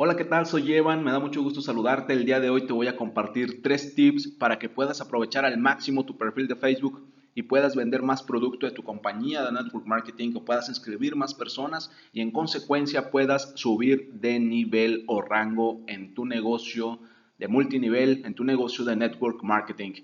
Hola, ¿qué tal? Soy Evan, me da mucho gusto saludarte. El día de hoy te voy a compartir tres tips para que puedas aprovechar al máximo tu perfil de Facebook y puedas vender más producto de tu compañía de network marketing, que puedas inscribir más personas y en consecuencia puedas subir de nivel o rango en tu negocio de multinivel, en tu negocio de network marketing.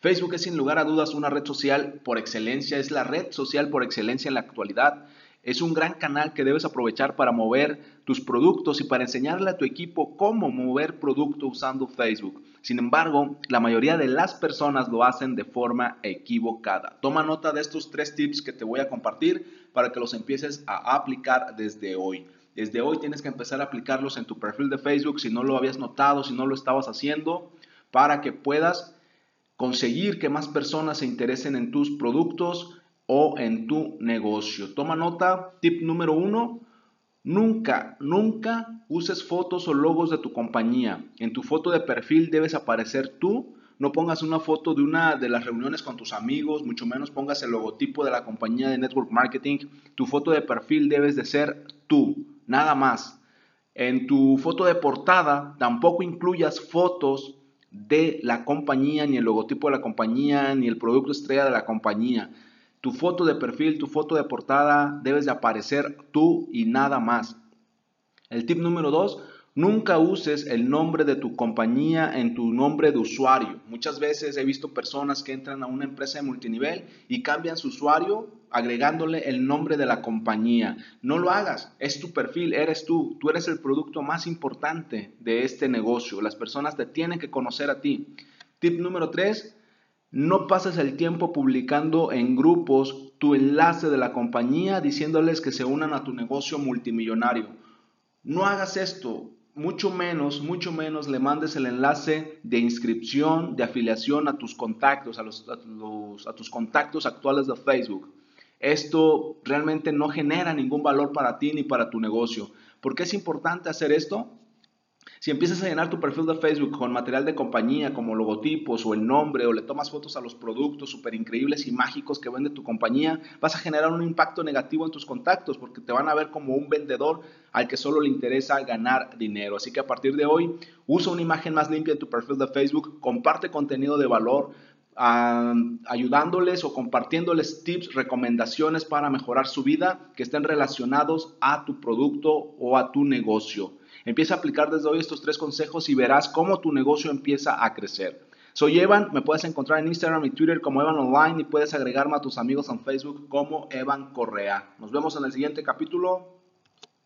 Facebook es sin lugar a dudas una red social por excelencia, es la red social por excelencia en la actualidad es un gran canal que debes aprovechar para mover tus productos y para enseñarle a tu equipo cómo mover producto usando Facebook. Sin embargo, la mayoría de las personas lo hacen de forma equivocada. Toma nota de estos tres tips que te voy a compartir para que los empieces a aplicar desde hoy. Desde hoy tienes que empezar a aplicarlos en tu perfil de Facebook si no lo habías notado, si no lo estabas haciendo, para que puedas conseguir que más personas se interesen en tus productos, o en tu negocio. Toma nota, tip número uno, nunca, nunca uses fotos o logos de tu compañía. En tu foto de perfil debes aparecer tú. No pongas una foto de una de las reuniones con tus amigos, mucho menos pongas el logotipo de la compañía de network marketing. Tu foto de perfil debes de ser tú, nada más. En tu foto de portada tampoco incluyas fotos de la compañía, ni el logotipo de la compañía, ni el producto estrella de la compañía. Tu foto de perfil, tu foto de portada, debes de aparecer tú y nada más. El tip número dos, nunca uses el nombre de tu compañía en tu nombre de usuario. Muchas veces he visto personas que entran a una empresa de multinivel y cambian su usuario agregándole el nombre de la compañía. No lo hagas, es tu perfil, eres tú, tú eres el producto más importante de este negocio. Las personas te tienen que conocer a ti. Tip número tres, no pases el tiempo publicando en grupos tu enlace de la compañía diciéndoles que se unan a tu negocio multimillonario. No hagas esto, mucho menos, mucho menos le mandes el enlace de inscripción, de afiliación a tus contactos, a, a, tus contactos actuales de Facebook. Esto realmente no genera ningún valor para ti ni para tu negocio. ¿Por qué es importante hacer esto? Si empiezas a llenar tu perfil de Facebook con material de compañía como logotipos o el nombre o le tomas fotos a los productos súper increíbles y mágicos que vende tu compañía, vas a generar un impacto negativo en tus contactos porque te van a ver como un vendedor al que solo le interesa ganar dinero. Así que a partir de hoy, usa una imagen más limpia en tu perfil de Facebook, comparte contenido de valor, ayudándoles o compartiéndoles tips, recomendaciones para mejorar su vida que estén relacionados a tu producto o a tu negocio. Empieza a aplicar desde hoy estos tres consejos y verás cómo tu negocio empieza a crecer. Soy Evan, me puedes encontrar en Instagram y Twitter como Evan Online y puedes agregarme a tus amigos en Facebook como Evan Correa. Nos vemos en el siguiente capítulo.